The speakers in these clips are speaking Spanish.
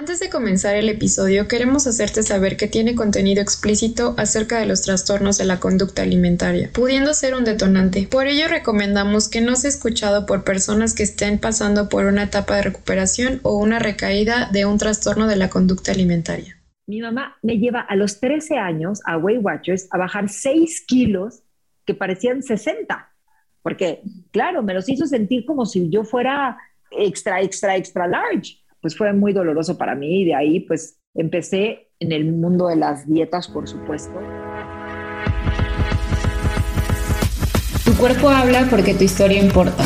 Antes de comenzar el episodio, queremos hacerte saber que tiene contenido explícito acerca de los trastornos de la conducta alimentaria, pudiendo ser un detonante. Por ello recomendamos que no sea escuchado por personas que estén pasando por una etapa de recuperación o una recaída de un trastorno de la conducta alimentaria. Mi mamá me lleva a los 13 años a Weight Watchers a bajar 6 kilos que parecían 60, porque claro, me los hizo sentir como si yo fuera extra, extra, extra large pues fue muy doloroso para mí y de ahí pues empecé en el mundo de las dietas, por supuesto. Tu cuerpo habla porque tu historia importa.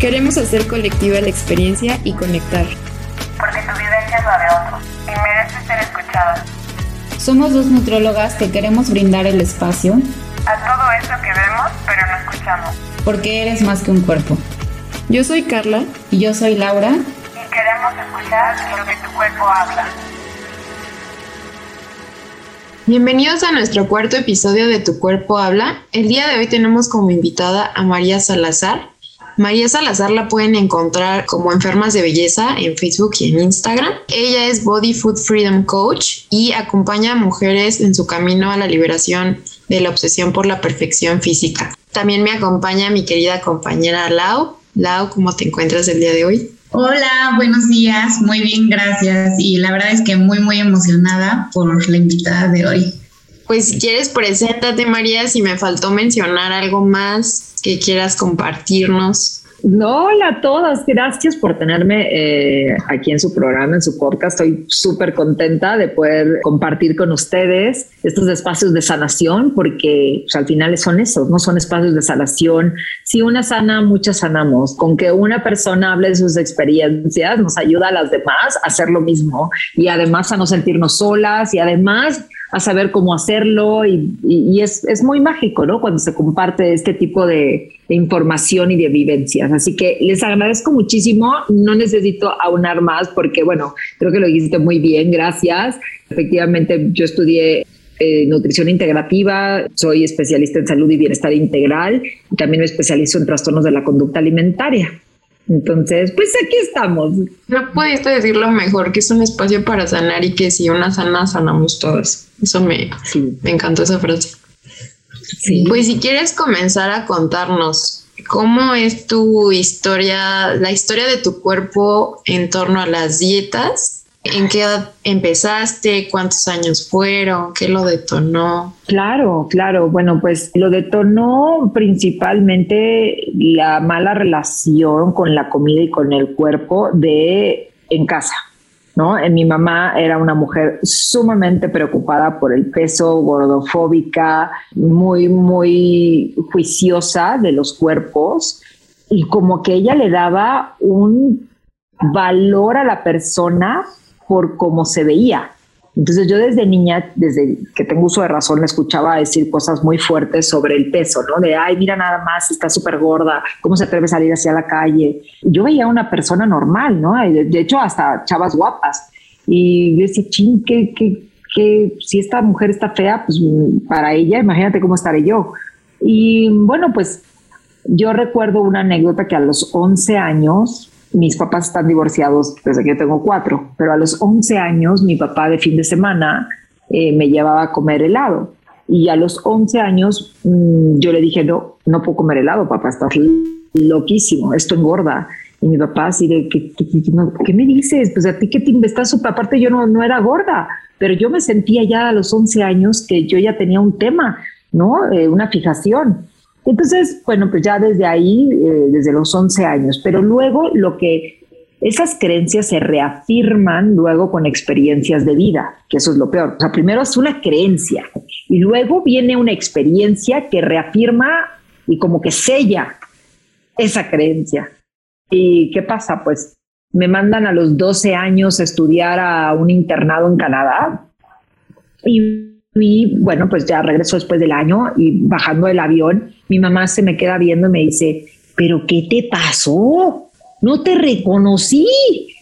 Queremos hacer colectiva la experiencia y conectar. Porque tu vivencia es la de otros y merece ser escuchada. Somos dos nutrólogas que queremos brindar el espacio a todo eso que vemos pero no escuchamos. Porque eres más que un cuerpo. Yo soy Carla y yo soy Laura queremos escuchar lo que tu cuerpo habla. Bienvenidos a nuestro cuarto episodio de Tu cuerpo habla. El día de hoy tenemos como invitada a María Salazar. María Salazar la pueden encontrar como Enfermas de Belleza en Facebook y en Instagram. Ella es Body Food Freedom Coach y acompaña a mujeres en su camino a la liberación de la obsesión por la perfección física. También me acompaña mi querida compañera Lau. Lau, ¿cómo te encuentras el día de hoy? Hola, buenos días. Muy bien, gracias. Y la verdad es que muy, muy emocionada por la invitada de hoy. Pues si quieres, preséntate, María, si me faltó mencionar algo más que quieras compartirnos. Hola a todas, gracias por tenerme eh, aquí en su programa, en su podcast. Estoy súper contenta de poder compartir con ustedes estos espacios de sanación, porque pues, al final son esos, no son espacios de sanación. Si una sana, muchas sanamos. Con que una persona hable de sus experiencias, nos ayuda a las demás a hacer lo mismo y además a no sentirnos solas y además a saber cómo hacerlo y, es, es, muy mágico, ¿no? Cuando se comparte este tipo de, información y de vivencias. Así que les agradezco muchísimo, no necesito aunar más porque, bueno, creo que lo hiciste muy bien, gracias. Efectivamente, yo estudié eh, nutrición integrativa, soy especialista en salud y bienestar integral y también me especializo en trastornos de la conducta alimentaria. Entonces, pues aquí estamos. No pudiste decirlo mejor, que es un espacio para sanar y que si una sana, sanamos todos. Eso me, me encantó esa frase. Sí. Pues si quieres comenzar a contarnos cómo es tu historia, la historia de tu cuerpo en torno a las dietas ¿En qué edad empezaste? ¿Cuántos años fueron? ¿Qué lo detonó? Claro, claro. Bueno, pues lo detonó principalmente la mala relación con la comida y con el cuerpo de en casa. ¿No? Mi mamá era una mujer sumamente preocupada por el peso, gordofóbica, muy, muy juiciosa de los cuerpos y como que ella le daba un valor a la persona por cómo se veía. Entonces yo desde niña, desde que tengo uso de razón, le escuchaba decir cosas muy fuertes sobre el peso, ¿no? De, ay, mira nada más, está súper gorda, ¿cómo se atreve a salir hacia la calle? Yo veía a una persona normal, ¿no? De, hecho, hasta chavas guapas. Y yo decía, ching, que, que, si esta mujer está fea, pues para ella, imagínate cómo estaré yo. Y bueno, pues yo recuerdo una anécdota que a los 11 años mis papás están divorciados desde que yo tengo cuatro, pero a los 11 años mi papá de fin de semana eh, me llevaba a comer helado. Y a los 11 años mm, yo le dije, no, no puedo comer helado, papá, estás loquísimo, esto engorda. Y mi papá así de, ¿qué, qué, me dices? Pues a ti que te investas, aparte yo no, no era gorda, pero yo me sentía ya a los 11 años que yo ya tenía un tema, ¿no? Eh, una fijación. Entonces, bueno, pues ya desde ahí, eh, desde los 11 años, pero luego lo que esas creencias se reafirman luego con experiencias de vida, que eso es lo peor. O sea, primero es una creencia y luego viene una experiencia que reafirma y como que sella esa creencia. ¿Y qué pasa? Pues me mandan a los 12 años a estudiar a un internado en Canadá y y bueno, pues ya regreso después del año y bajando del avión, mi mamá se me queda viendo y me dice, pero ¿qué te pasó? No te reconocí.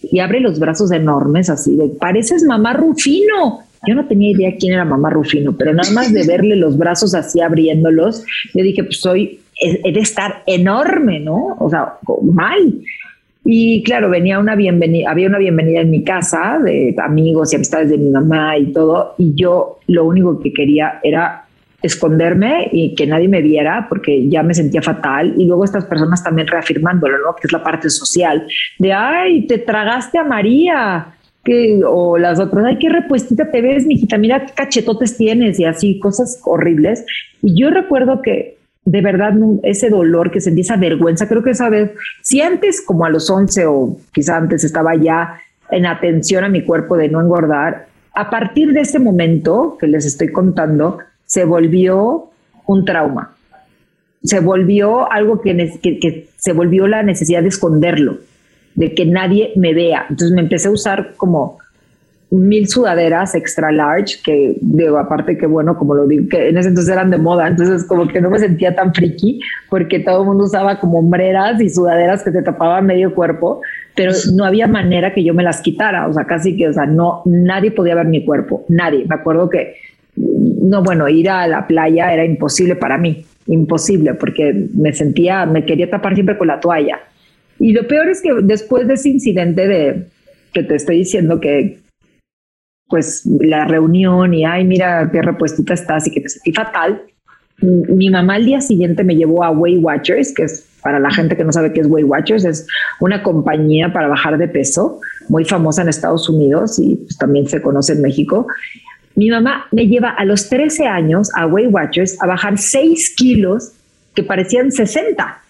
Y abre los brazos enormes así de, pareces mamá Rufino. Yo no tenía idea quién era mamá Rufino, pero nada más de verle los brazos así abriéndolos, yo dije, pues soy, he de estar enorme, ¿no? O sea, mal. Y claro, venía una bienvenida, había una bienvenida en mi casa de amigos y amistades de mi mamá y todo. Y yo lo único que quería era esconderme y que nadie me viera porque ya me sentía fatal. Y luego estas personas también reafirmándolo, ¿no? Que es la parte social de, ay, te tragaste a María. Que, o las otras, ay, qué repuestita te ves, mijita, mira qué cachetotes tienes y así, cosas horribles. Y yo recuerdo que de verdad ese dolor que sentí, esa vergüenza, creo que esa vez, si antes como a los 11 o quizá antes estaba ya en atención a mi cuerpo de no engordar, a partir de ese momento que les estoy contando, se volvió un trauma. Se volvió algo que, que, que se volvió la necesidad de esconderlo, de que nadie me vea. Entonces me empecé a usar como mil sudaderas extra large, que digo, aparte que bueno, como lo digo, que en ese entonces eran de moda, entonces como que no me sentía tan friki, porque todo el mundo usaba como hombreras y sudaderas que te tapaban medio cuerpo, pero no había manera que yo me las quitara, o sea, casi que, o sea, no, nadie podía ver mi cuerpo, nadie. Me acuerdo que, no, bueno, ir a la playa era imposible para mí, imposible, porque me sentía, me quería tapar siempre con la toalla. Y lo peor es que después de ese incidente de que te estoy diciendo que pues la reunión y, ay, mira qué repuestita estás y que te sentí fatal. Mi mamá al día siguiente me llevó a Weight Watchers, que es para la gente que no sabe qué es Weight Watchers, es una compañía para bajar de peso muy famosa en Estados Unidos y pues, también se conoce en México. Mi mamá me lleva a los 13 años a Weight Watchers a bajar 6 kilos que parecían 60,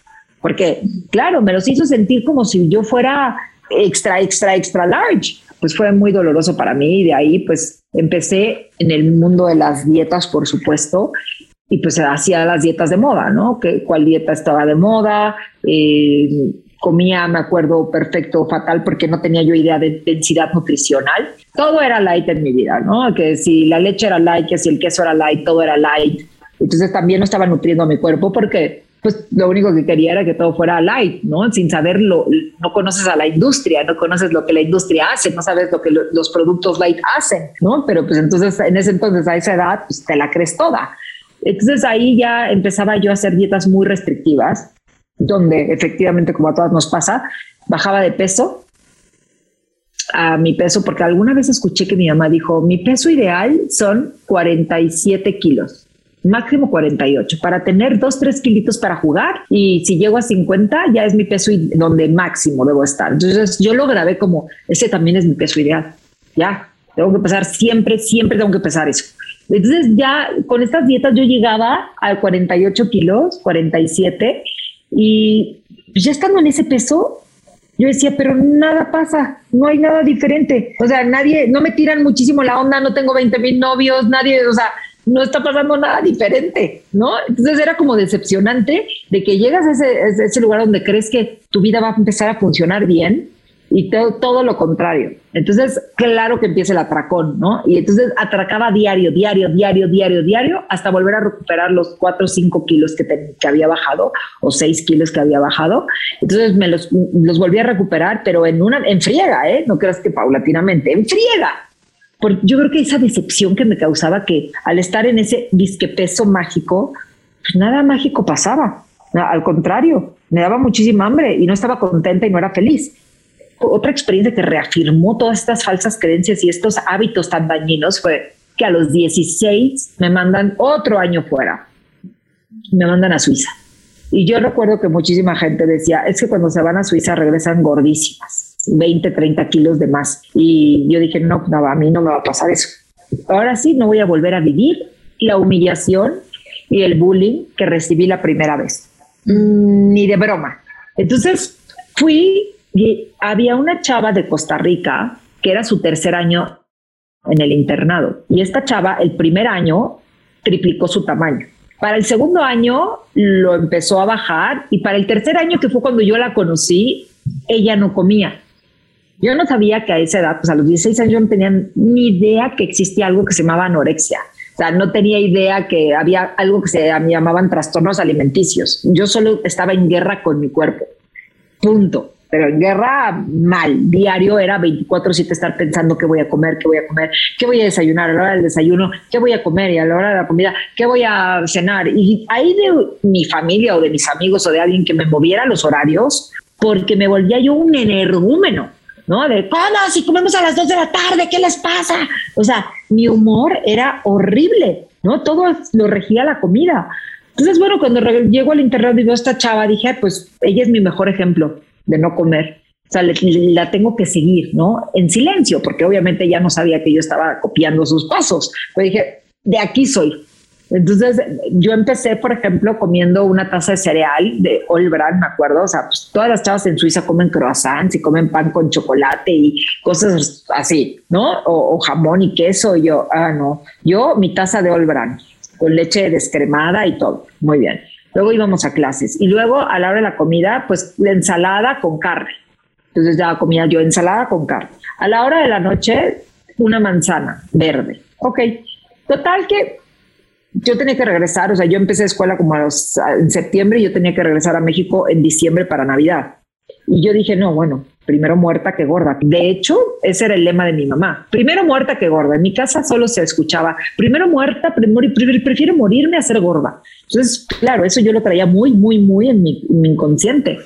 porque claro, me los hizo sentir como si yo fuera extra, extra, extra large pues fue muy doloroso para mí y de ahí pues empecé en el mundo de las dietas, por supuesto, y pues hacía las dietas de moda, ¿no? Que, ¿Cuál dieta estaba de moda? Eh, comía, me acuerdo perfecto, fatal, porque no tenía yo idea de densidad nutricional. Todo era light en mi vida, ¿no? Que si la leche era light, que si el queso era light, todo era light. Entonces también no estaba nutriendo a mi cuerpo porque pues lo único que quería era que todo fuera light, ¿no? Sin saberlo, no conoces a la industria, no conoces lo que la industria hace, no sabes lo que los productos light hacen, ¿no? Pero pues entonces, en ese entonces, a esa edad, pues te la crees toda. Entonces ahí ya empezaba yo a hacer dietas muy restrictivas, donde efectivamente, como a todas nos pasa, bajaba de peso a mi peso, porque alguna vez escuché que mi mamá dijo, mi peso ideal son 47 kilos máximo 48, para tener 2, 3 kilitos para jugar y si llego a 50 ya es mi peso donde máximo debo estar. Entonces yo lo grabé como, ese también es mi peso ideal. Ya, tengo que pesar siempre, siempre tengo que pesar eso. Entonces ya con estas dietas yo llegaba a 48 kilos, 47 y ya estando en ese peso, yo decía, pero nada pasa, no hay nada diferente. O sea, nadie, no me tiran muchísimo la onda, no tengo 20 mil novios, nadie, o sea, no está pasando nada diferente, ¿no? Entonces era como decepcionante de que llegas a ese, ese, lugar donde crees que tu vida va a empezar a funcionar bien y todo, todo lo contrario. Entonces, claro que empieza el atracón, ¿no? Y entonces atracaba diario, diario, diario, diario, diario, hasta volver a recuperar los cuatro o cinco kilos que, que había bajado o seis kilos que había bajado. Entonces me los, los volví a recuperar, pero en una, en friega, ¿eh? No creas que paulatinamente, en friega yo creo que esa decepción que me causaba que al estar en ese disque peso mágico, pues nada mágico pasaba. Al contrario, me daba muchísima hambre y no estaba contenta y no era feliz. Otra experiencia que reafirmó todas estas falsas creencias y estos hábitos tan dañinos fue que a los 16 me mandan otro año fuera. Me mandan a Suiza. Y yo recuerdo que muchísima gente decía, es que cuando se van a Suiza regresan gordísimas 20, 30 kilos de más. Y yo dije, no, no, a mí no me va a pasar eso. Ahora sí, no voy a volver a vivir la humillación y el bullying que recibí la primera vez. Mm, ni de broma. Entonces fui y había una chava de Costa Rica que era su tercer año en el internado. Y esta chava, el primer año, triplicó su tamaño. Para el segundo año lo empezó a bajar y para el tercer año, que fue cuando yo la conocí, ella no comía. Yo no sabía que a esa edad, pues a los 16 años, yo no tenía ni idea que existía algo que se llamaba anorexia. O sea, no tenía idea que había algo que se llamaban trastornos alimenticios. Yo solo estaba en guerra con mi cuerpo. Punto. Pero en guerra mal. Diario era 24-7 estar pensando qué voy a comer, qué voy a comer, qué voy a desayunar a la hora del desayuno, qué voy a comer y a la hora de la comida, qué voy a cenar. Y ahí de mi familia o de mis amigos o de alguien que me moviera los horarios, porque me volvía yo un energúmeno, ¿no? De, ¿cómo? Si comemos a las dos de la tarde, ¿qué les pasa? O sea, mi humor era horrible, ¿no? Todo lo regía la comida. Entonces, bueno, cuando llego al internet y veo a esta chava, dije, pues ella es mi mejor ejemplo de no comer. O sea, la tengo que seguir, ¿no? En silencio, porque obviamente ya no sabía que yo estaba copiando sus pasos. Pero dije, de aquí soy. Entonces, yo empecé, por ejemplo, comiendo una taza de cereal de All Brand, me acuerdo. O sea, pues todas las chavas en Suiza comen croissants y comen pan con chocolate y cosas así, ¿no? O, jamón y queso. Y yo, ah, no. Yo, mi taza de All Brand, con leche descremada y todo. Muy bien. Luego íbamos a clases. Y luego, a la hora de la comida, pues la ensalada con carne. Entonces ya comía yo ensalada con carne. A la hora de la noche, una manzana verde. Ok. Total que yo tenía que regresar, o sea, yo empecé escuela como en septiembre y yo tenía que regresar a México en diciembre para Navidad. Y yo dije, no, bueno, primero muerta que gorda. De hecho, ese era el lema de mi mamá. Primero muerta que gorda. En mi casa solo se escuchaba, primero muerta, prefiero morirme a ser gorda. Entonces, claro, eso yo lo traía muy, muy, muy en mi, inconsciente.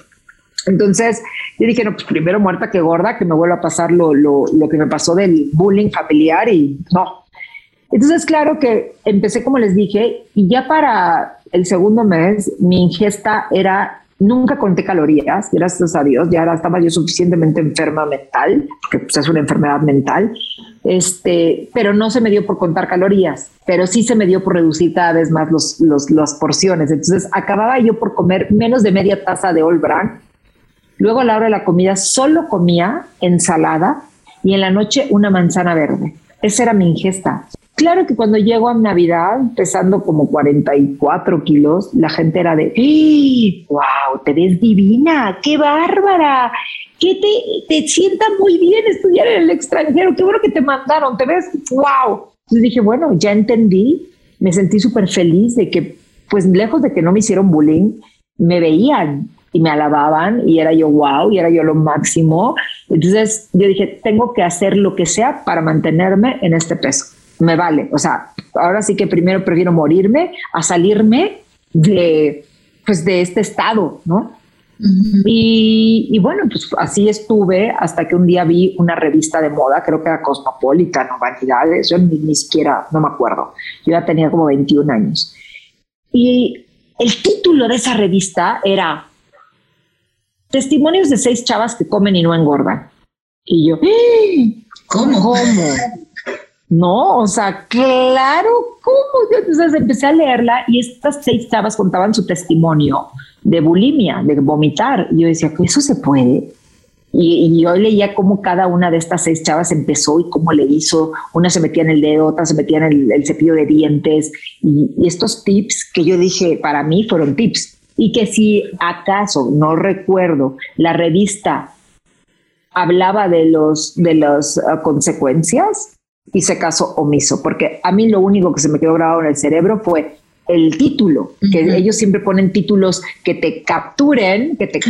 Entonces, yo dije, no, pues primero muerta que gorda, que me vuelva a pasar lo, lo, lo que me pasó del bullying familiar y no, entonces, claro que empecé, como les dije, y ya para el segundo mes mi ingesta era, nunca conté calorías, gracias a Dios, ya estaba yo suficientemente enferma mental, que pues, es una enfermedad mental, este, pero no se me dio por contar calorías, pero sí se me dio por reducir cada vez más los, los, las porciones. Entonces, acababa yo por comer menos de media taza de All Brand. Luego a la hora de la comida solo comía ensalada y en la noche una manzana verde. Esa era mi ingesta. Claro que cuando llego a Navidad, pesando como 44 kilos, la gente era de, ¡Wow! Te ves divina, qué bárbara, que te, te sienta muy bien estudiar en el extranjero, qué bueno que te mandaron, te ves, ¡Wow! Entonces dije, bueno, ya entendí, me sentí súper feliz de que, pues lejos de que no me hicieron bullying, me veían y me alababan y era yo wow y era yo lo máximo. Entonces yo dije, tengo que hacer lo que sea para mantenerme en este peso me vale. O sea, ahora sí que primero prefiero morirme a salirme de, pues, de este estado, ¿no? y, bueno, pues así estuve hasta que un día vi una revista de moda, creo que era Cosmopolitan o Vanidades, yo ni, siquiera, no me acuerdo, yo ya tenía como 21 años. Y el título de esa revista era Testimonios de seis chavas que comen y no engordan. Y yo, ¡Ah! ¿cómo? ¿Cómo? No, o sea, claro, ¿cómo? Entonces empecé a leerla y estas seis chavas contaban su testimonio de bulimia, de vomitar. Y yo decía, ¿eso se puede? Y, yo leía cómo cada una de estas seis chavas empezó y cómo le hizo. Una se metía en el dedo, otra se metía en el, cepillo de dientes. Y, estos tips que yo dije, para mí fueron tips. Y que si acaso, no recuerdo, la revista hablaba de, los, de las uh, consecuencias, hice caso omiso, porque a mí lo único que se me quedó grabado en el cerebro fue el título, que ellos siempre ponen títulos que te capturen, que te,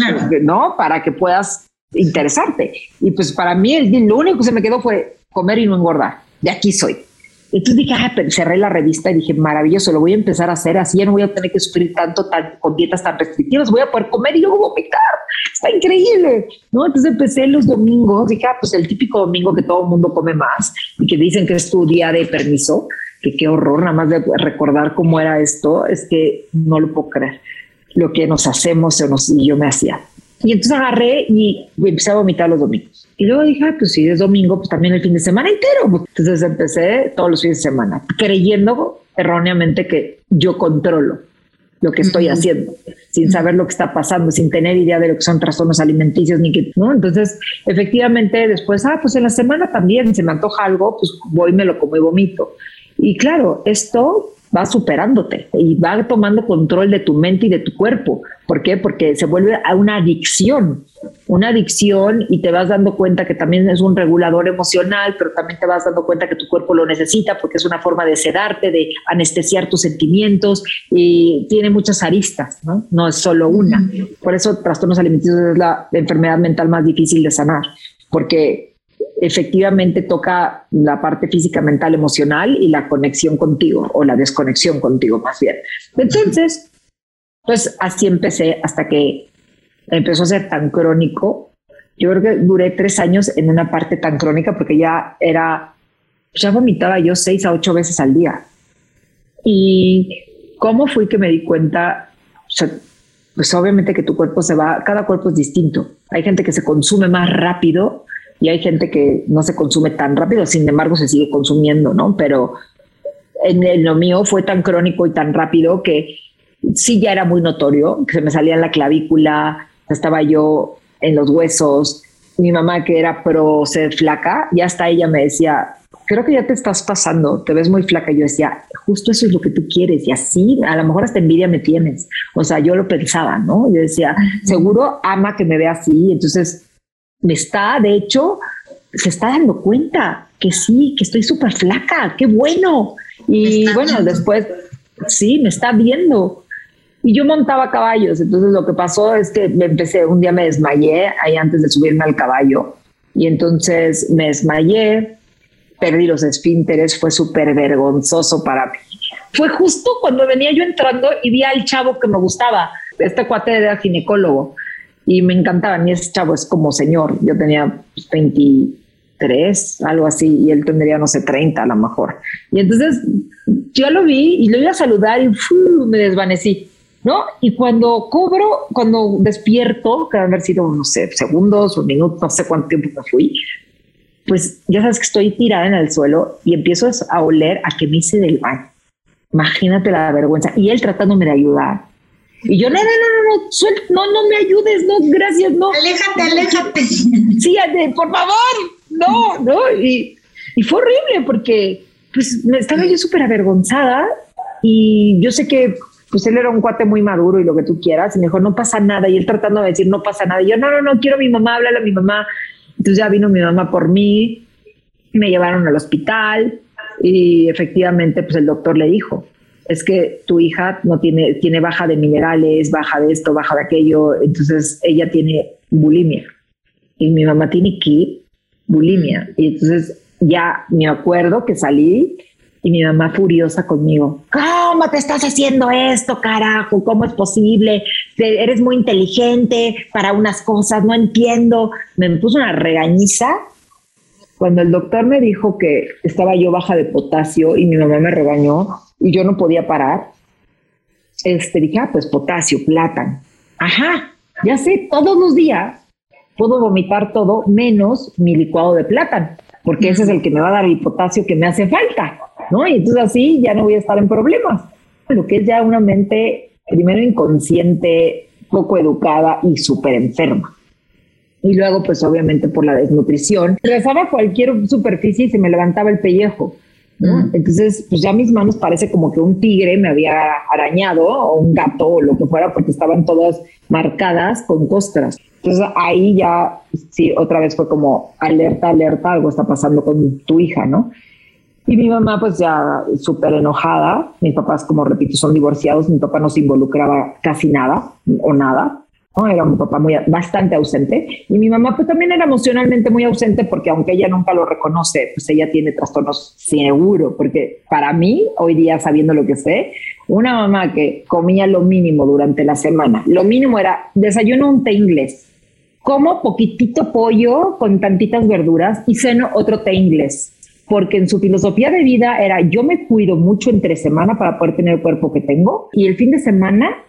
¿no? Para que puedas interesarte. Y pues para mí el, lo único que se me quedó fue comer y no engordar. De aquí soy. Entonces dije, ah, cerré la revista y dije, maravilloso, lo voy a empezar a hacer así, ya no voy a tener que sufrir tanto tan, con dietas tan restrictivas, voy a poder comer y luego vomitar, está increíble, ¿no? Entonces empecé los domingos, dije, ah, pues el típico domingo que todo el mundo come más y que dicen que es tu día de permiso, que qué horror, nada más de recordar cómo era esto, es que no lo puedo creer, lo que nos hacemos o nos, y yo me hacía. Y entonces agarré y empecé a vomitar los domingos. Y luego dije, ah, pues si es domingo, pues también el fin de semana entero. Entonces empecé todos los fines de semana, creyendo erróneamente que yo controlo lo que estoy haciendo, sin saber lo que está pasando, sin tener idea de lo que son trastornos alimenticios, ni que, ¿no? Entonces, efectivamente, después, ah, pues en la semana también, se me antoja algo, pues voy, me lo como y vomito. Y claro, esto va superándote y va tomando control de tu mente y de tu cuerpo. ¿Por qué? Porque se vuelve a una adicción, una adicción y te vas dando cuenta que también es un regulador emocional, pero también te vas dando cuenta que tu cuerpo lo necesita porque es una forma de sedarte, de anestesiar tus sentimientos y tiene muchas aristas, ¿no? No es solo una. Por eso trastornos alimenticios es la enfermedad mental más difícil de sanar, porque efectivamente toca la parte física, mental, emocional y la conexión contigo o la desconexión contigo más bien. Entonces, pues así empecé hasta que empezó a ser tan crónico. Yo creo que duré tres años en una parte tan crónica porque ya era, ya vomitaba yo seis a ocho veces al día. Y cómo fui que me di cuenta, pues obviamente que tu cuerpo se va, cada cuerpo es distinto. Hay gente que se consume más rápido y hay gente que no se consume tan rápido, sin embargo se sigue consumiendo, ¿no? Pero en, lo mío fue tan crónico y tan rápido que sí ya era muy notorio, que se me salía en la clavícula, estaba yo en los huesos. Mi mamá, que era pro ser flaca, ya hasta ella me decía, creo que ya te estás pasando, te ves muy flaca. Yo decía, justo eso es lo que tú quieres y así, a lo mejor hasta envidia me tienes. O sea, yo lo pensaba, ¿no? Yo decía, seguro ama que me vea así. Entonces, está, de hecho, se está dando cuenta que sí, que estoy súper flaca, qué bueno. Y bueno, después, sí, me está viendo. Y yo montaba caballos, entonces lo que pasó es que me empecé, un día me desmayé ahí antes de subirme al caballo. Y entonces me desmayé, perdí los esfínteres, fue súper vergonzoso para mí. Fue justo cuando venía yo entrando y vi al chavo que me gustaba. Este cuate era ginecólogo y me encantaba. A mí ese chavo es como señor. Yo tenía 20, tres, algo así, y él tendría, no sé, 30 a lo mejor. Y entonces yo lo vi y lo iba a saludar y me desvanecí, ¿no? Y cuando cobro, cuando despierto, que haber sido, no sé, segundos o minutos, no sé cuánto tiempo me fui, pues ya sabes que estoy tirada en el suelo y empiezo a oler a que me hice del baño. Imagínate la vergüenza. Y él tratándome de ayudar. Y yo, no, no, no, no, no, no, no me ayudes, no, gracias, no. Aléjate, aléjate. Sí, por favor, no, no, y, fue horrible porque pues me estaba yo súper avergonzada y yo sé que pues él era un cuate muy maduro y lo que tú quieras, y me dijo, no pasa nada, y él tratando de decir, no pasa nada, y yo, no, no, no, quiero a mi mamá, háblale a mi mamá, entonces ya vino mi mamá por mí, me llevaron al hospital, y efectivamente, pues el doctor le dijo, es que tu hija no tiene, tiene baja de minerales, baja de esto, baja de aquello, entonces ella tiene bulimia, y mi mamá tiene que bulimia. Y entonces ya me acuerdo que salí y mi mamá furiosa conmigo. ¿Cómo te estás haciendo esto, carajo? ¿Cómo es posible? Eres muy inteligente para unas cosas, no entiendo. Me puso una regañiza. Cuando el doctor me dijo que estaba yo baja de potasio y mi mamá me regañó y yo no podía parar, este, dije, ah, pues potasio, plátano. Ajá, ya sé, todos los días puedo vomitar todo menos mi licuado de plátano, porque ese es el que me va a dar el potasio que me hace falta, ¿no? Y entonces así ya no voy a estar en problemas. Lo que es ya una mente primero inconsciente, poco educada y súper enferma. Y luego, pues obviamente por la desnutrición, rezaba cualquier superficie y se me levantaba el pellejo. ¿no? Entonces, pues ya mis manos parece como que un tigre me había arañado o un gato o lo que fuera porque estaban todas marcadas con costras. Entonces ahí ya, sí, otra vez fue como alerta, alerta, algo está pasando con tu hija, ¿no? Y mi mamá pues ya súper enojada, mis papás como repito son divorciados, mi papá no se involucraba casi nada o nada, ¿no? Era un papá muy, bastante ausente. Y mi mamá pues también era emocionalmente muy ausente porque aunque ella nunca lo reconoce, pues ella tiene trastornos seguro, porque para mí, hoy día sabiendo lo que sé, una mamá que comía lo mínimo durante la semana, lo mínimo era desayuno un té inglés, como poquitito pollo con tantitas verduras y ceno otro té inglés. Porque en su filosofía de vida era yo me cuido mucho entre semana para poder tener el cuerpo que tengo y el fin de semana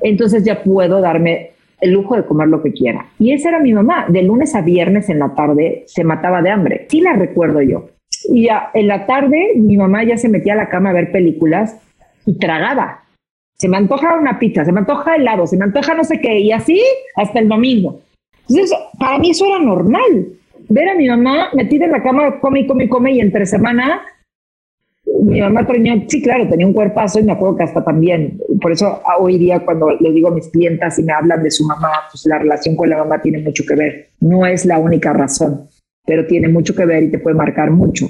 entonces ya puedo darme el lujo de comer lo que quiera. Y esa era mi mamá. De lunes a viernes en la tarde se mataba de hambre. Sí la recuerdo yo. Y ya en la tarde mi mamá ya se metía a la cama a ver películas y tragaba. Se me antoja una pizza, se me antoja helado, se me antoja no sé qué, y así hasta el domingo. Entonces, para mí eso era normal. Ver a mi mamá metida en la cama, come y come y come, y entre semana, mi mamá tenía, sí, claro, tenía un cuerpazo y me acuerdo que hasta también, por eso hoy día cuando le digo a mis clientas y me hablan de su mamá, pues la relación con la mamá tiene mucho que ver. No es la única razón, pero tiene mucho que ver y te puede marcar mucho.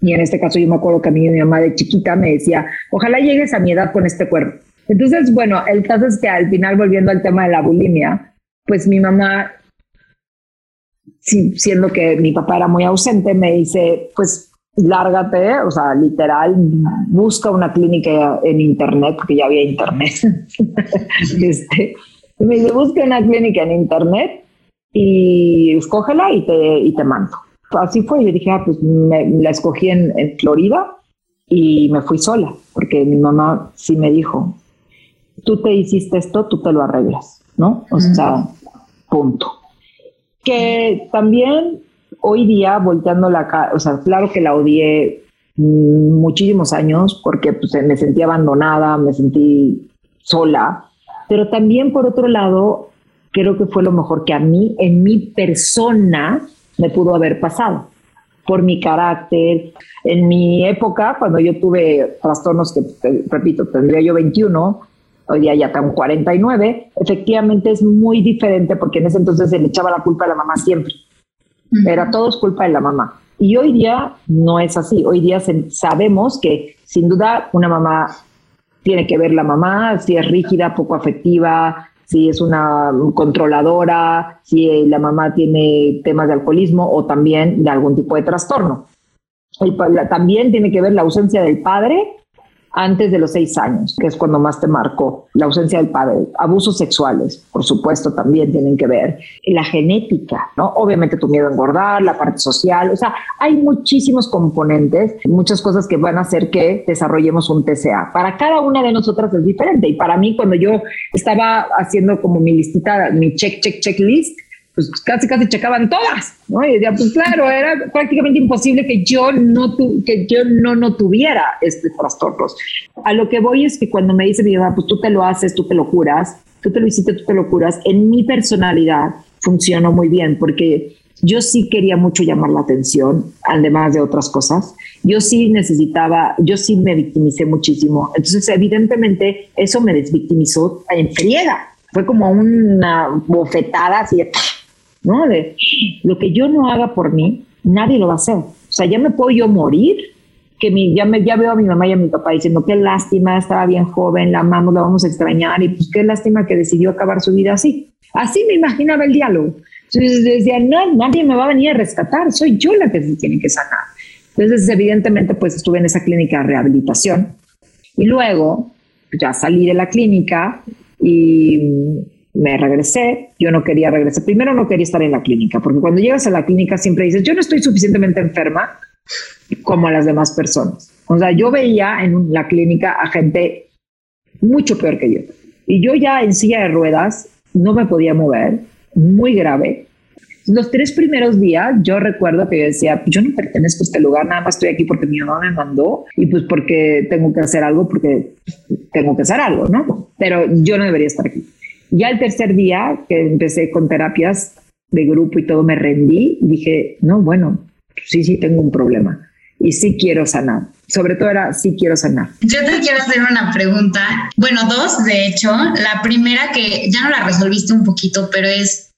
Y en este caso yo me acuerdo que a mí mi mamá de chiquita me decía, ojalá llegues a mi edad con este cuerpo. Entonces, bueno, el caso es que al final, volviendo al tema de la bulimia, pues mi mamá, siendo que mi papá era muy ausente, me dice, pues lárgate, o sea, literal, busca una clínica en internet, porque ya había internet. este, Me dice, busca una clínica en internet y escógela y te, y te mando. Así fue, yo dije, ah, pues me, la escogí en, en Florida y me fui sola, porque mi mamá sí me dijo, tú te hiciste esto, tú te lo arreglas, ¿no? O sea, punto. Que también hoy día, volteando la cara, o sea, claro que la odié muchísimos años porque pues, me sentí abandonada, me sentí sola, pero también por otro lado, creo que fue lo mejor que a mí, en mi persona, me pudo haber pasado por mi carácter. En mi época, cuando yo tuve trastornos que, repito, tendría yo 21, hoy día ya tengo 49, efectivamente es muy diferente porque en ese entonces se le echaba la culpa a la mamá siempre. Era todo es culpa de la mamá. Y hoy día no es así. Hoy día sabemos que sin duda una mamá tiene que ver la mamá, si es rígida, poco afectiva, si es una controladora, si la mamá tiene temas de alcoholismo o también de algún tipo de trastorno. también tiene que ver la ausencia del padre antes de los seis años, que es cuando más te marcó. La ausencia del padre, abusos sexuales, por supuesto, también tienen que ver. La genética, ¿no? Obviamente tu miedo a engordar, la parte social, o sea, hay muchísimos componentes, muchas cosas que van a hacer que desarrollemos un TCA. Para cada una de nosotras es diferente y para mí cuando yo estaba haciendo como mi listita, mi check, check, checklist, pues casi casi checaban todas, ¿no? Y decía, pues claro, era prácticamente imposible que yo no que yo no no tuviera este trastornos. A lo que voy es que cuando me dice mi mamá, pues tú te lo haces, tú te lo curas, tú te lo hiciste, tú te lo curas, en mi personalidad funcionó muy bien porque yo sí quería mucho llamar la atención, además de otras cosas. Yo sí necesitaba, yo sí me victimicé muchísimo. Entonces, evidentemente, eso me desvictimizó en friega. Fue como una bofetada así de ¿no? De lo que yo no haga por mí, nadie lo va a hacer. O sea, ya me puedo yo morir, que mi, ya, me, ya veo a mi mamá y a mi papá diciendo, qué lástima, estaba bien joven, la amamos, la vamos a extrañar, y pues qué lástima que decidió acabar su vida así. Así me imaginaba el diálogo. Entonces decía, no, nadie me va a venir a rescatar, soy yo la que se tiene que sanar. Entonces, evidentemente, pues estuve en esa clínica de rehabilitación. Y luego, ya salí de la clínica y me regresé, yo no quería regresar. Primero no quería estar en la clínica, porque cuando llegas a la clínica siempre dices, yo no estoy suficientemente enferma como las demás personas. O sea, yo veía en la clínica a gente mucho peor que yo. Y yo ya en silla de ruedas no me podía mover, muy grave. Los tres primeros días yo recuerdo que yo decía, yo no pertenezco a este lugar, nada más estoy aquí porque mi mamá me mandó y pues porque tengo que hacer algo, porque tengo que hacer algo, ¿no? Pero yo no debería estar aquí. Ya el tercer día que empecé con terapias de grupo y todo, me rendí dije, no, bueno, sí, sí tengo un problema y sí quiero sanar. Sobre todo era, sí quiero sanar. Yo te quiero hacer una pregunta, bueno, dos, de hecho. La primera que ya no la resolviste un poquito, pero es,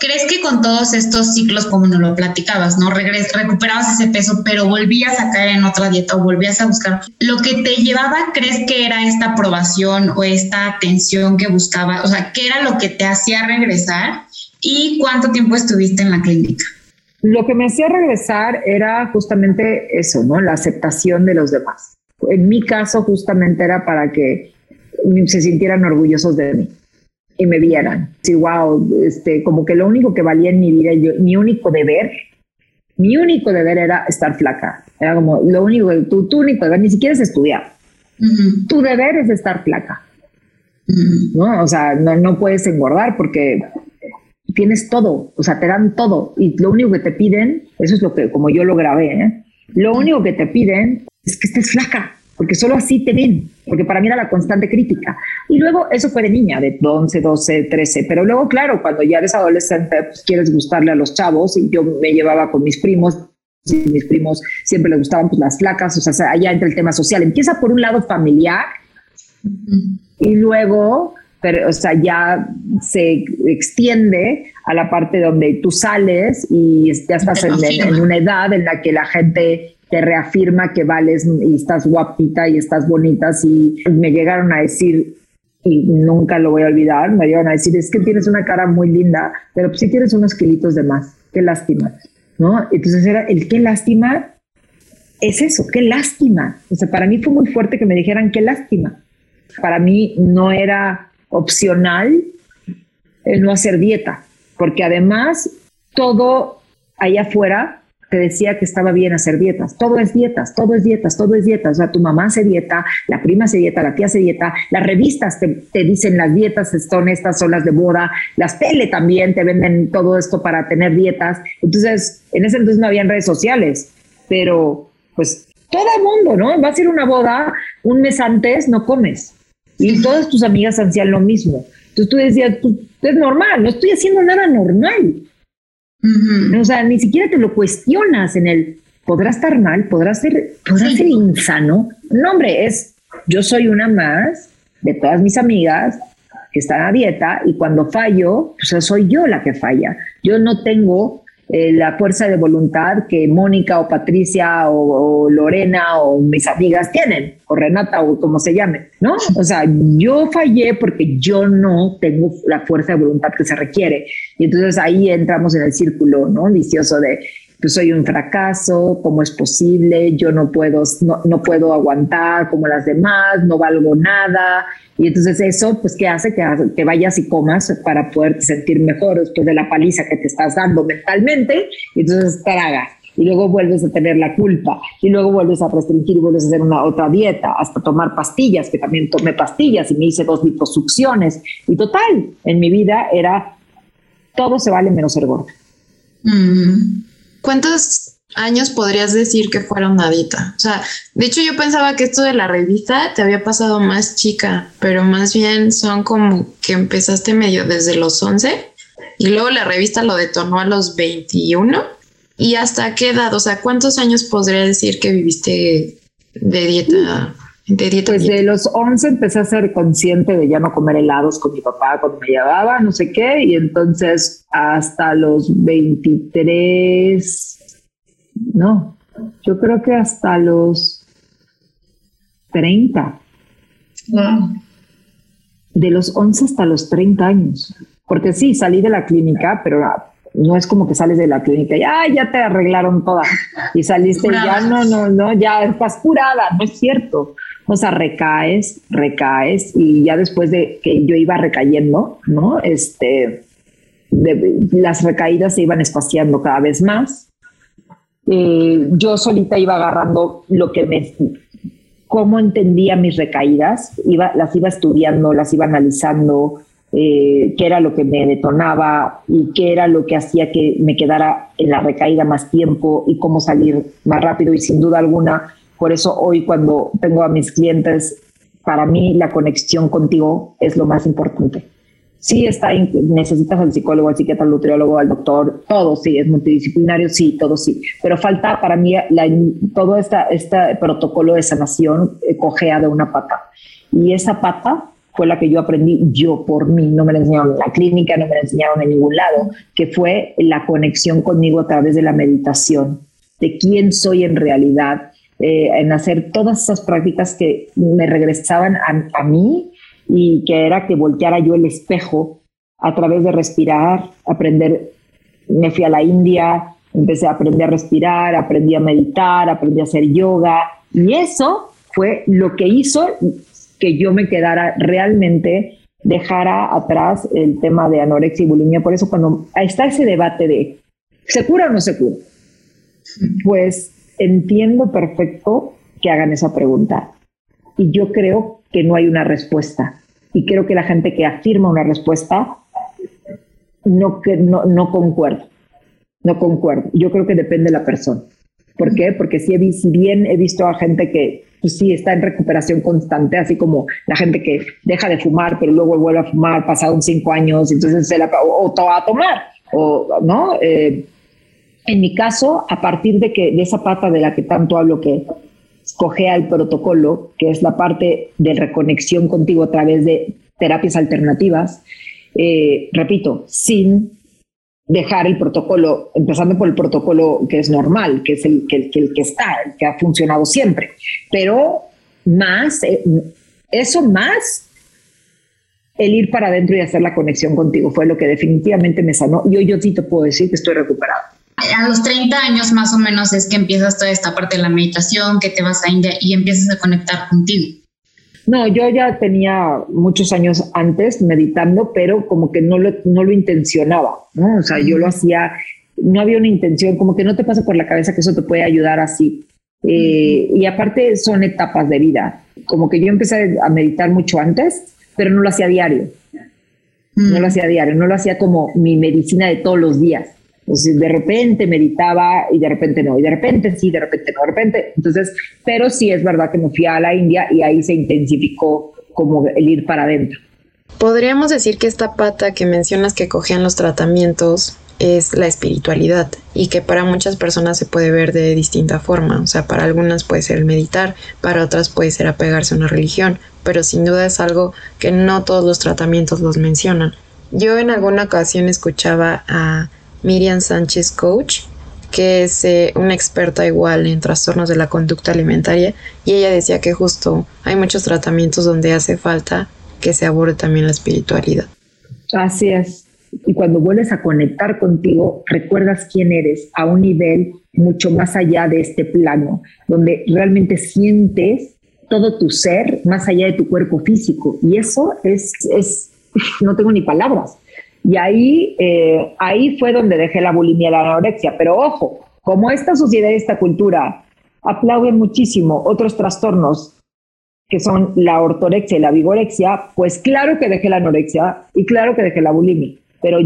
¿Crees que con todos estos ciclos, como nos lo platicabas, ¿no? Regres, recuperabas ese peso, pero volvías a caer en otra dieta o volvías a buscar. Lo que te llevaba, ¿crees que era esta aprobación o esta atención que buscaba? O sea, ¿qué era lo que te hacía regresar? ¿Y cuánto tiempo estuviste en la clínica? Lo que me hacía regresar era justamente eso, ¿no? La aceptación de los demás. En mi caso, justamente era para que se sintieran orgullosos de mí y me vieran. Sí, wow, este, como que lo único que valía en mi vida, yo, mi único deber, mi único deber era estar flaca. Era como lo único, tu, tu único deber, ni siquiera es estudiar. Tu deber es estar flaca. ¿No? O sea, no, no puedes engordar porque tienes todo, o sea, te dan todo y lo único que te piden, eso es lo que, como yo lo grabé, ¿eh? lo único que te piden es que estés flaca porque solo así te ven, porque para mí era la constante crítica. Y luego eso fue de niña, de 11, 12, 13, pero luego, claro, cuando ya eres adolescente, pues quieres gustarle a los chavos y yo me llevaba con mis primos. Y mis primos siempre les gustaban pues, las flacas, o sea, allá entra el tema social. Empieza por un lado familiar y luego pero, o sea, ya se extiende a la parte donde tú sales y ya estás en, en, una edad en la que la gente te reafirma que vales y estás guapita y estás bonita. Y me llegaron a decir, y nunca lo voy a olvidar, me llegaron a decir, es que tienes una cara muy linda, pero pues sí tienes unos kilitos de más, qué lástima, ¿no? Entonces era el qué lástima, es eso, qué lástima. O sea, para mí fue muy fuerte que me dijeran qué lástima. Para mí no era opcional el no hacer dieta, porque además todo allá afuera te decía que estaba bien hacer dietas. Todo es dietas, todo es dietas, todo es dietas. O sea, tu mamá hace dieta, la prima hace dieta, la tía hace dieta, las revistas te, te, dicen las dietas son estas, son las de boda, las tele también te venden todo esto para tener dietas. Entonces, en ese entonces no habían redes sociales, pero pues todo el mundo, ¿no? Va a ser una boda, un mes antes no comes. Y todas tus amigas hacían lo mismo. Entonces tú decías, pues, es normal, no estoy haciendo nada normal. O sea, ni siquiera te lo cuestionas en el, podrá estar mal, podrá ser, podrá ser insano. No, hombre, es, yo soy una más de todas mis amigas que están a dieta y cuando fallo, pues soy yo la que falla. Yo no tengo eh, la fuerza de voluntad que Mónica o Patricia o, Lorena o mis amigas tienen, o Renata o como se llame, ¿no? O sea, yo fallé porque yo no tengo la fuerza de voluntad que se requiere. Y entonces ahí entramos en el círculo, ¿no? Vicioso de, pues soy un fracaso, ¿cómo es posible? Yo no puedo, no, no puedo aguantar como las demás, no valgo nada, y entonces eso, pues, ¿qué hace? Que, que vayas y comas para poder sentir mejor después de la paliza que te estás dando mentalmente, y entonces tragas. Y luego vuelves a tener la culpa, y luego vuelves a restringir y vuelves a hacer una otra dieta, hasta tomar pastillas, que también tomé pastillas y me hice dos liposucciones. Y total, en mi vida era todo se vale menos ser gordo. Mm. ¿Cuántos años podrías decir que fueron nadita. O sea, de hecho yo pensaba que esto de la revista te había pasado más chica, pero más bien son como que empezaste medio desde los 11 y luego la revista lo detonó a los 21. ¿Y hasta qué edad? O sea, ¿cuántos años podría decir que viviste de dieta? De dieta, pues los 11 empecé a ser consciente de ya no comer helados con mi papá cuando me llevaba, no sé qué, y entonces hasta los 23, no, yo creo que hasta los 30. De los 11 hasta los 30 años. Porque sí, salí de la clínica, pero no es como que sales de la clínica y ya te arreglaron toda y saliste y ya no, no, no, ya estás curada, no es cierto. O sea, recaes, recaes y ya después de que yo iba recayendo, ¿no? Este, las recaídas se iban espaciando cada vez más eh, yo solita iba agarrando lo que me, cómo entendía mis recaídas, iba, las iba estudiando, las iba analizando, eh, qué era lo que me detonaba y qué era lo que hacía que me quedara en la recaída más tiempo y cómo salir más rápido. Y sin duda alguna, por eso hoy cuando tengo a mis clientes, para mí la conexión contigo es lo más importante sí está, necesitas al psicólogo, al psiquiatra, al nutriólogo, al doctor, todo sí, es multidisciplinario, sí, todo sí, pero falta para mí todo esta, este protocolo de sanación eh, cojea de una pata. Y esa pata fue la que yo aprendí yo por mí, no me la enseñaron en la clínica, no me la enseñaron en ningún lado, que fue la conexión conmigo a través de la meditación, de quién soy en realidad, eh, en hacer todas esas prácticas que me regresaban a, a mí y que era que volteara yo el espejo a través de respirar, aprender, me fui a la India, empecé a aprender a respirar, aprendí a meditar, aprendí a hacer yoga y eso fue lo que hizo que yo me quedara realmente, dejara atrás el tema de anorexia y bulimia. Por eso cuando está ese debate de, ¿se cura o no se cura? Pues entiendo perfecto que hagan esa pregunta. Y yo creo que no hay una respuesta y creo que la gente que afirma una respuesta no, que, no, no concuerdo. No concuerdo. Yo creo que depende de la persona. ¿Por qué? Porque si, si bien he visto a gente que pues sí está en recuperación constante, así como la gente que deja de fumar, pero luego vuelve a fumar pasado cinco años, entonces se la o, o a tomar, o no. Eh, en mi caso, a partir de que de esa pata de la que tanto hablo, que cogea el protocolo, que es la parte de reconexión contigo a través de terapias alternativas, eh, repito, sin dejar el protocolo, empezando por el protocolo que es normal, que es el que, el que está, el que ha funcionado siempre, pero más, eh, eso más el ir para adentro y hacer la conexión contigo fue lo que definitivamente me sanó. Hoy yo sí te puedo decir que estoy recuperada a los 30 años más o menos es que empiezas toda esta parte de la meditación, que te vas a India y empiezas a conectar contigo. No, yo ya tenía muchos años antes meditando, pero como que no lo, no lo intencionaba, ¿no? O sea, yo lo hacía, no había una intención, como que no te pasa por la cabeza que eso te puede ayudar así. Eh, y aparte son etapas de vida. Como que yo empecé a meditar mucho antes, pero no lo hacía diario. No lo hacía diario, no lo hacía como mi medicina de todos los días. Entonces, de repente meditaba y de repente no, y de repente sí, de repente no, de repente. Entonces, pero sí es verdad que me fui a la India y ahí se intensificó como el ir para adentro. Podríamos decir que esta pata que mencionas que cogían los tratamientos es la espiritualidad y que para muchas personas se puede ver de distinta forma. O sea, para algunas puede ser meditar, para otras puede ser apegarse a una religión, pero sin duda es algo que no todos los tratamientos los mencionan. Yo en alguna ocasión escuchaba a Miriam Sánchez Coach, que es eh, una experta igual en trastornos de la conducta alimentaria, y ella decía que justo hay muchos tratamientos donde hace falta que se aborde también la espiritualidad. Así es. Y cuando vuelves a conectar contigo, recuerdas quién eres a un nivel mucho más allá de este plano, donde realmente sientes todo tu ser más allá de tu cuerpo físico. Y eso es, es no tengo ni palabras. Y ahí, eh, ahí fue donde dejé la bulimia y la anorexia. Pero ojo, como esta sociedad y esta cultura aplauden muchísimo otros trastornos que son la ortorexia y la vigorexia, pues claro que dejé la anorexia y claro que dejé la bulimia. Pero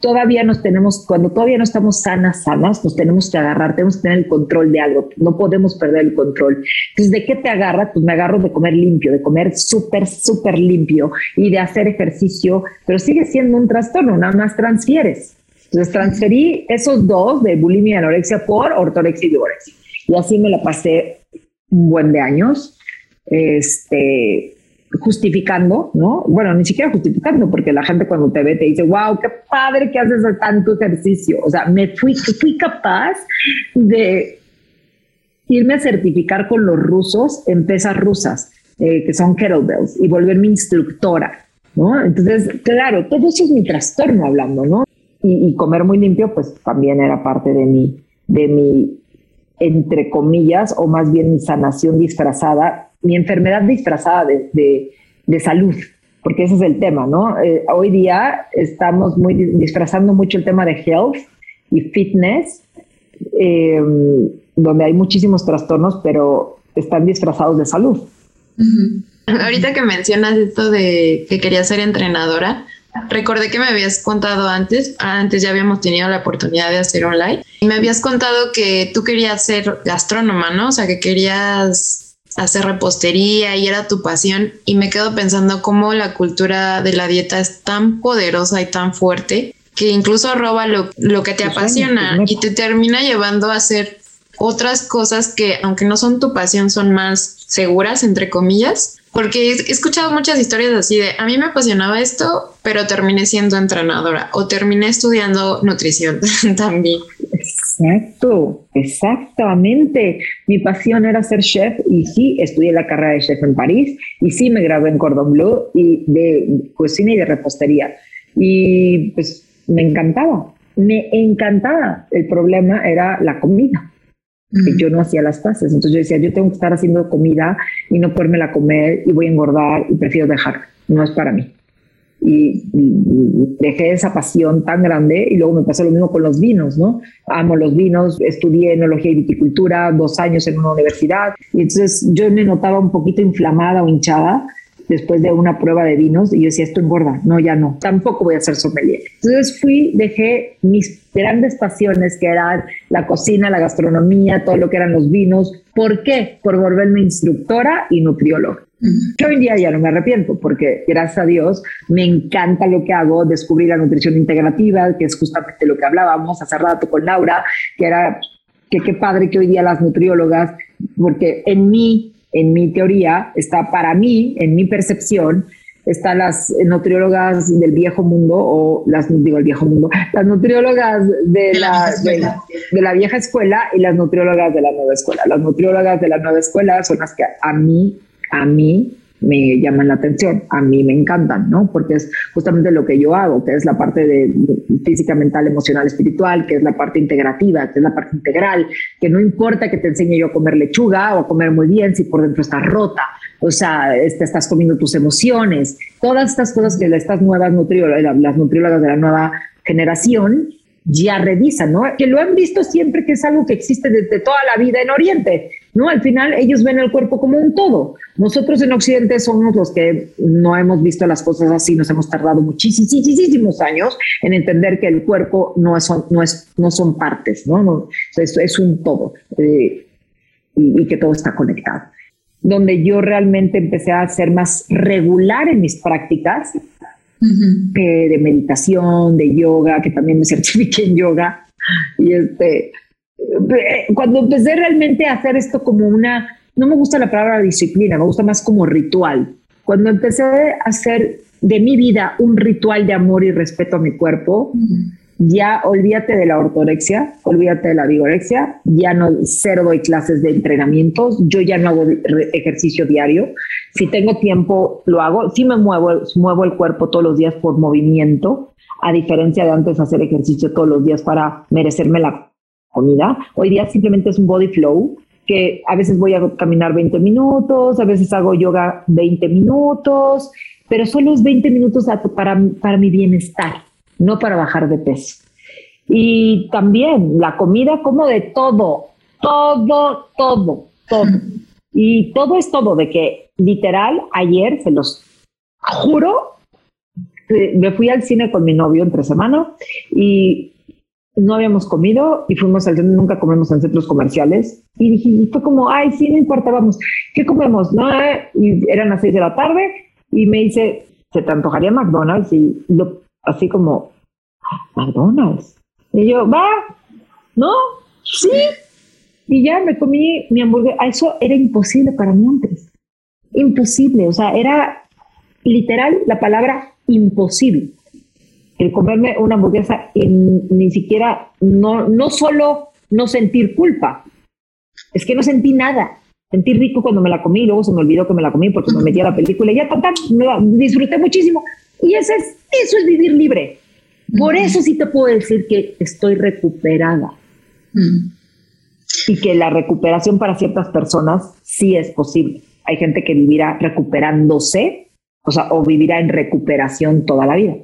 todavía nos tenemos, cuando todavía no estamos sanas, sanas, nos tenemos que agarrar, tenemos que tener el control de algo, no podemos perder el control. Entonces, ¿de qué te agarras? Pues me agarro de comer limpio, de comer súper, súper limpio y de hacer ejercicio, pero sigue siendo un trastorno, nada más transfieres. Entonces, transferí esos dos de bulimia y anorexia por ortorexia y vigorexia. Y así me la pasé un buen de años. Este, justificando, ¿no? Bueno, ni siquiera justificando, porque la gente cuando te ve te dice, wow, qué padre que haces tanto ejercicio. O sea, me fui, fui capaz de irme a certificar con los rusos en pesas rusas, eh, que son kettlebells, y volverme instructora, ¿no? Entonces, claro, todo eso es mi trastorno hablando, ¿no? Y, y comer muy limpio, pues también era parte de mi, de mi, entre comillas, o más bien mi sanación disfrazada mi enfermedad disfrazada de, de, salud, porque ese es el tema, ¿no? Eh, hoy día estamos muy disfrazando mucho el tema de health y fitness, em, donde hay muchísimos trastornos, pero están disfrazados de salud. Ahorita que mencionas esto de que quería ser entrenadora, recordé que me habías contado antes, antes ya habíamos tenido la oportunidad de hacer online, y me habías contado que tú querías ser gastrónoma, ¿no? O sea, que querías hacer repostería y era tu pasión. Y me quedo pensando cómo la cultura de la dieta es tan poderosa y tan fuerte que incluso roba lo, que te apasiona y te termina llevando a hacer otras cosas que aunque no son tu pasión son más seguras entre comillas. Porque he escuchado muchas historias así de a mí me apasionaba esto pero terminé siendo entrenadora o terminé estudiando nutrición también Exacto, exactamente. Mi pasión era ser chef y sí, estudié la carrera de chef en París y sí me gradué en Cordon Bleu y de cocina y de repostería. Y pues me encantaba, me encantaba. El problema era la comida. Que yo no hacía las paces. Entonces yo decía, yo tengo que estar haciendo comida y no la comer y voy a engordar y prefiero dejar. No es para mí y, dejé esa pasión tan grande y luego me pasó lo mismo con los vinos, ¿no? Amo los vinos, estudié enología y viticultura dos años en una universidad y entonces yo me notaba un poquito inflamada o hinchada después de una prueba de vinos y yo decía, esto engorda, no, ya no, tampoco voy a ser sommelier. Entonces fui, dejé mis grandes pasiones que eran la cocina, la gastronomía, todo lo que eran los vinos. ¿Por qué? Por volverme instructora y nutrióloga. Yo hoy en día ya no me arrepiento porque gracias a Dios me encanta lo que hago, descubrí la nutrición integrativa, que es justamente lo que hablábamos hace rato con Laura, que era que qué padre que hoy día las nutriólogas, porque en mí, en mi teoría, está para mí, en mi percepción, están las nutriólogas del viejo mundo o las digo el viejo mundo las nutriólogas de, la, de, la vieja escuela y las nutriólogas de la nueva escuela. Las nutriólogas de la nueva escuela son las que a mí a mí me llaman la atención, a mí me encantan, ¿no? Porque es justamente lo que yo hago, que es la parte de física, mental, emocional, espiritual, que es la parte integrativa, que es la parte integral, que no importa que te enseñe yo a comer lechuga o a comer muy bien si por dentro estás rota, o sea, te este, estás comiendo tus emociones, todas estas cosas que estas nuevas nutriólogas, las nutriólogas de la nueva generación ya revisan, ¿no? Que lo han visto siempre que es algo que existe desde toda la vida en Oriente, ¿no? Al final ellos ven el cuerpo como un todo. Nosotros en Occidente somos los que no hemos visto las cosas así, nos hemos tardado muchísimos años en entender que el cuerpo no, es, no, es, no son partes, ¿no? no es, es un todo eh, y, y que todo está conectado. Donde yo realmente empecé a ser más regular en mis prácticas, eh, de meditación, de yoga, que también me certifiqué en yoga. Y este, cuando empecé realmente a hacer esto como una, no me gusta la palabra disciplina, me gusta más como ritual. Cuando empecé a hacer de mi vida un ritual de amor y respeto a mi cuerpo, ya olvídate de la ortorexia, olvídate de la vigorexia, ya no cero doy clases de entrenamientos, yo ya no hago ejercicio diario. Si tengo tiempo, lo hago. Sí me muevo, muevo el cuerpo todos los días por movimiento, a diferencia de antes hacer ejercicio todos los días para merecerme la comida. Hoy día simplemente es un body flow, que a veces voy a caminar 20 minutos, a veces hago yoga 20 minutos, pero solo es 20 minutos para, para mi bienestar no para bajar de peso. Y también la comida como de todo, todo, todo, todo. Y todo es todo, de que literal ayer, se los juro, eh, me fui al cine con mi novio entre semana y no habíamos comido y fuimos al centro, nunca comemos en centros comerciales. Y dije, fue como, ay, sí, no importa, vamos, ¿qué comemos? No, y eran las seis de la tarde y me dice, ¿se te antojaría McDonald's? Y lo así como, McDonald's. Y yo, va, ¿no? Sí. Y ya me comí mi hamburguesa. Eso era imposible para mí antes. Imposible. O sea, era literal la palabra imposible. El comerme una hamburguesa y ni siquiera, no, no solo no sentir culpa, es que no sentí nada. Sentí rico cuando me la comí, luego se me olvidó que me la comí porque me metí a la película y ya, me disfruté muchísimo. Y eso es, eso es vivir libre. Por eso sí te puedo decir que estoy recuperada. Y que la recuperación para ciertas personas sí es posible. Hay gente que vivirá recuperándose, o sea, o vivirá en recuperación toda la vida,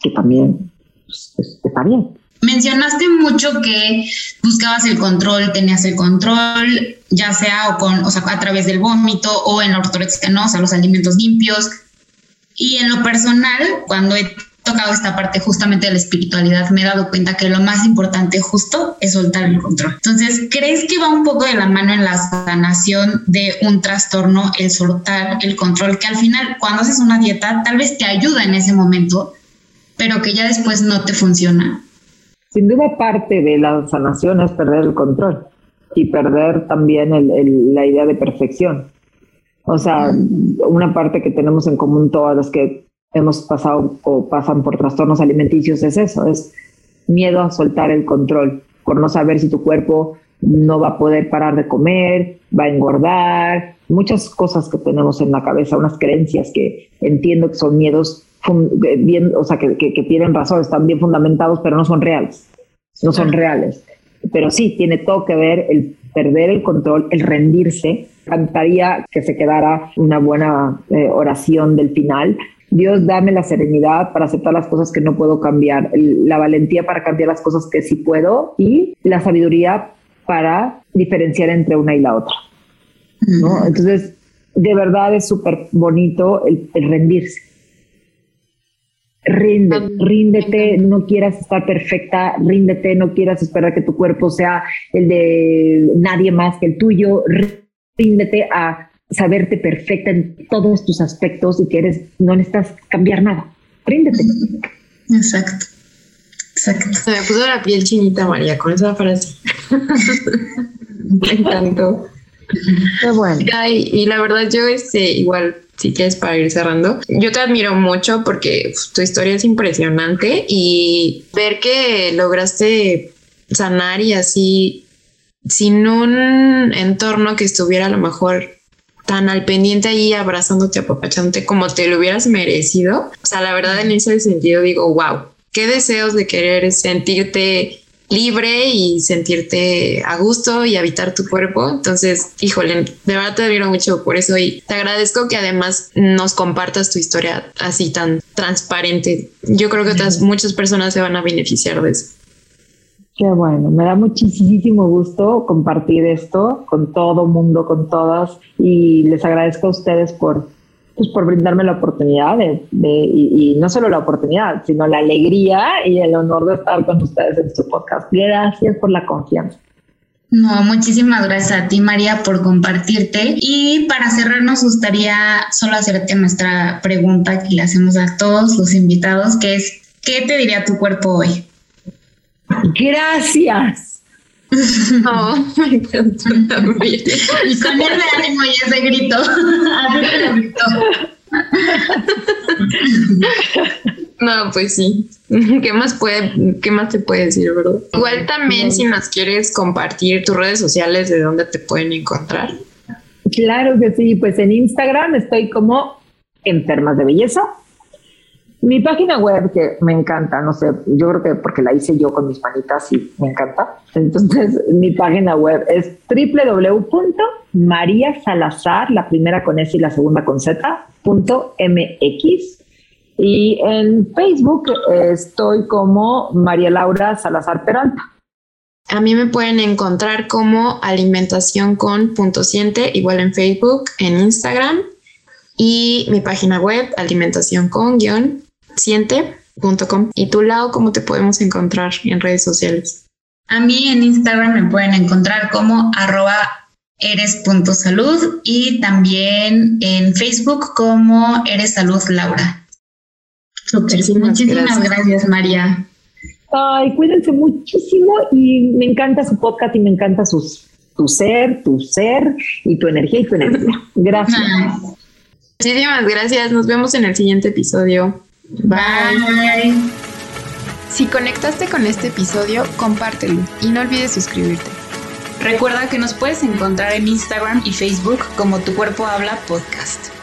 que también pues, está bien. Mencionaste mucho que buscabas el control, tenías el control, ya sea o con, o sea, a través del vómito o en la ortorexia, ¿no? O sea, los alimentos limpios. Y en lo personal, cuando he tocado esta parte justamente de la espiritualidad, me he dado cuenta que lo más importante justo es soltar el control. Entonces, ¿crees que va un poco de la mano en la sanación de un trastorno el soltar el control? Que al final, cuando haces una dieta, tal vez te ayuda en ese momento, pero que ya después no te funciona. Sin duda, parte de la sanación es perder el control y perder también la idea de perfección. O sea, una parte que tenemos en común todas las que hemos pasado o pasan por trastornos alimenticios es eso, es miedo a soltar el control, por no saber si tu cuerpo no va a poder parar de comer, va a engordar, muchas cosas que tenemos en la cabeza, unas creencias que entiendo que son miedos bien, o sea, que, que, tienen razón, están bien fundamentados, pero no son reales, no son reales. Pero sí, tiene todo que ver el perder el control, el rendirse. Cantaría que se quedara una buena eh, oración del final, Dios, dame la serenidad para aceptar las cosas que no puedo cambiar, la valentía para cambiar las cosas que sí puedo y la sabiduría para diferenciar entre una y la otra. ¿no? Entonces, de verdad es súper bonito el, rendirse. Rinde, ríndete, no quieras estar perfecta, ríndete, no quieras esperar que tu cuerpo sea el de nadie más que el tuyo, ríndete a saberte perfecta en todos tus aspectos y que eres, no necesitas cambiar nada. Ríndete. Exacto. Exacto. Se me puso la piel chinita, María, con esa frase. me encantó. Qué bueno. y la verdad, yo este, igual, si quieres para ir cerrando, yo te admiro mucho porque tu historia es impresionante y ver que lograste sanar y así sin un entorno que estuviera a lo mejor tan al pendiente ahí abrazándote, apapachándote como te lo hubieras merecido. O sea, la verdad en ese sentido digo, wow, qué deseos de querer sentirte libre y sentirte a gusto y habitar tu cuerpo. Entonces, híjole, de verdad te admiro mucho por eso y te agradezco que además nos compartas tu historia así tan transparente. Yo creo que otras muchas personas se van a beneficiar de eso. Qué bueno, me da muchísimo gusto compartir esto con todo mundo, con todas, y les agradezco a ustedes por, pues, por brindarme la oportunidad de, y, no solo la oportunidad, sino la alegría y el honor de estar con ustedes en su podcast. Gracias por la confianza. No, muchísimas gracias a ti, María, por compartirte. Y para cerrar, nos gustaría solo hacerte nuestra pregunta que le hacemos a todos los invitados, que es, ¿qué te diría tu cuerpo hoy? Gracias. No, me encantó también. Y con ese ánimo y ese grito. No, pues sí. ¿Qué más puede, qué más te puede decir, verdad? Igual también si nos quieres compartir tus redes sociales de dónde te pueden encontrar. Claro que sí, pues en Instagram estoy como enfermas de belleza mi página web, que me encanta, no sé, yo creo que porque la hice yo con mis manitas y me encanta. Entonces, mi página web es www.mariasalazar, la primera con S y la segunda con Z, punto MX. Y en Facebook estoy como María Laura Salazar Peralta. A mí me pueden encontrar como alimentación con punto siente, igual en Facebook, en Instagram y mi página web alimentación con siente.com. ¿Y tu lado cómo te podemos encontrar en redes sociales? A mí en Instagram me pueden encontrar como arroba eres.salud y también en Facebook como Eres Salud Laura. Muchísimas, gracias. María. Ay, cuídense muchísimo y me encanta su podcast y me encanta sus, tu ser, tu ser y tu energía y tu energía. Gracias. Muchísimas gracias. Nos vemos en el siguiente episodio. Bye. Si conectaste con este episodio, compártelo y no olvides suscribirte. Recuerda que nos puedes encontrar en Instagram y Facebook como Tu Cuerpo Habla Podcast.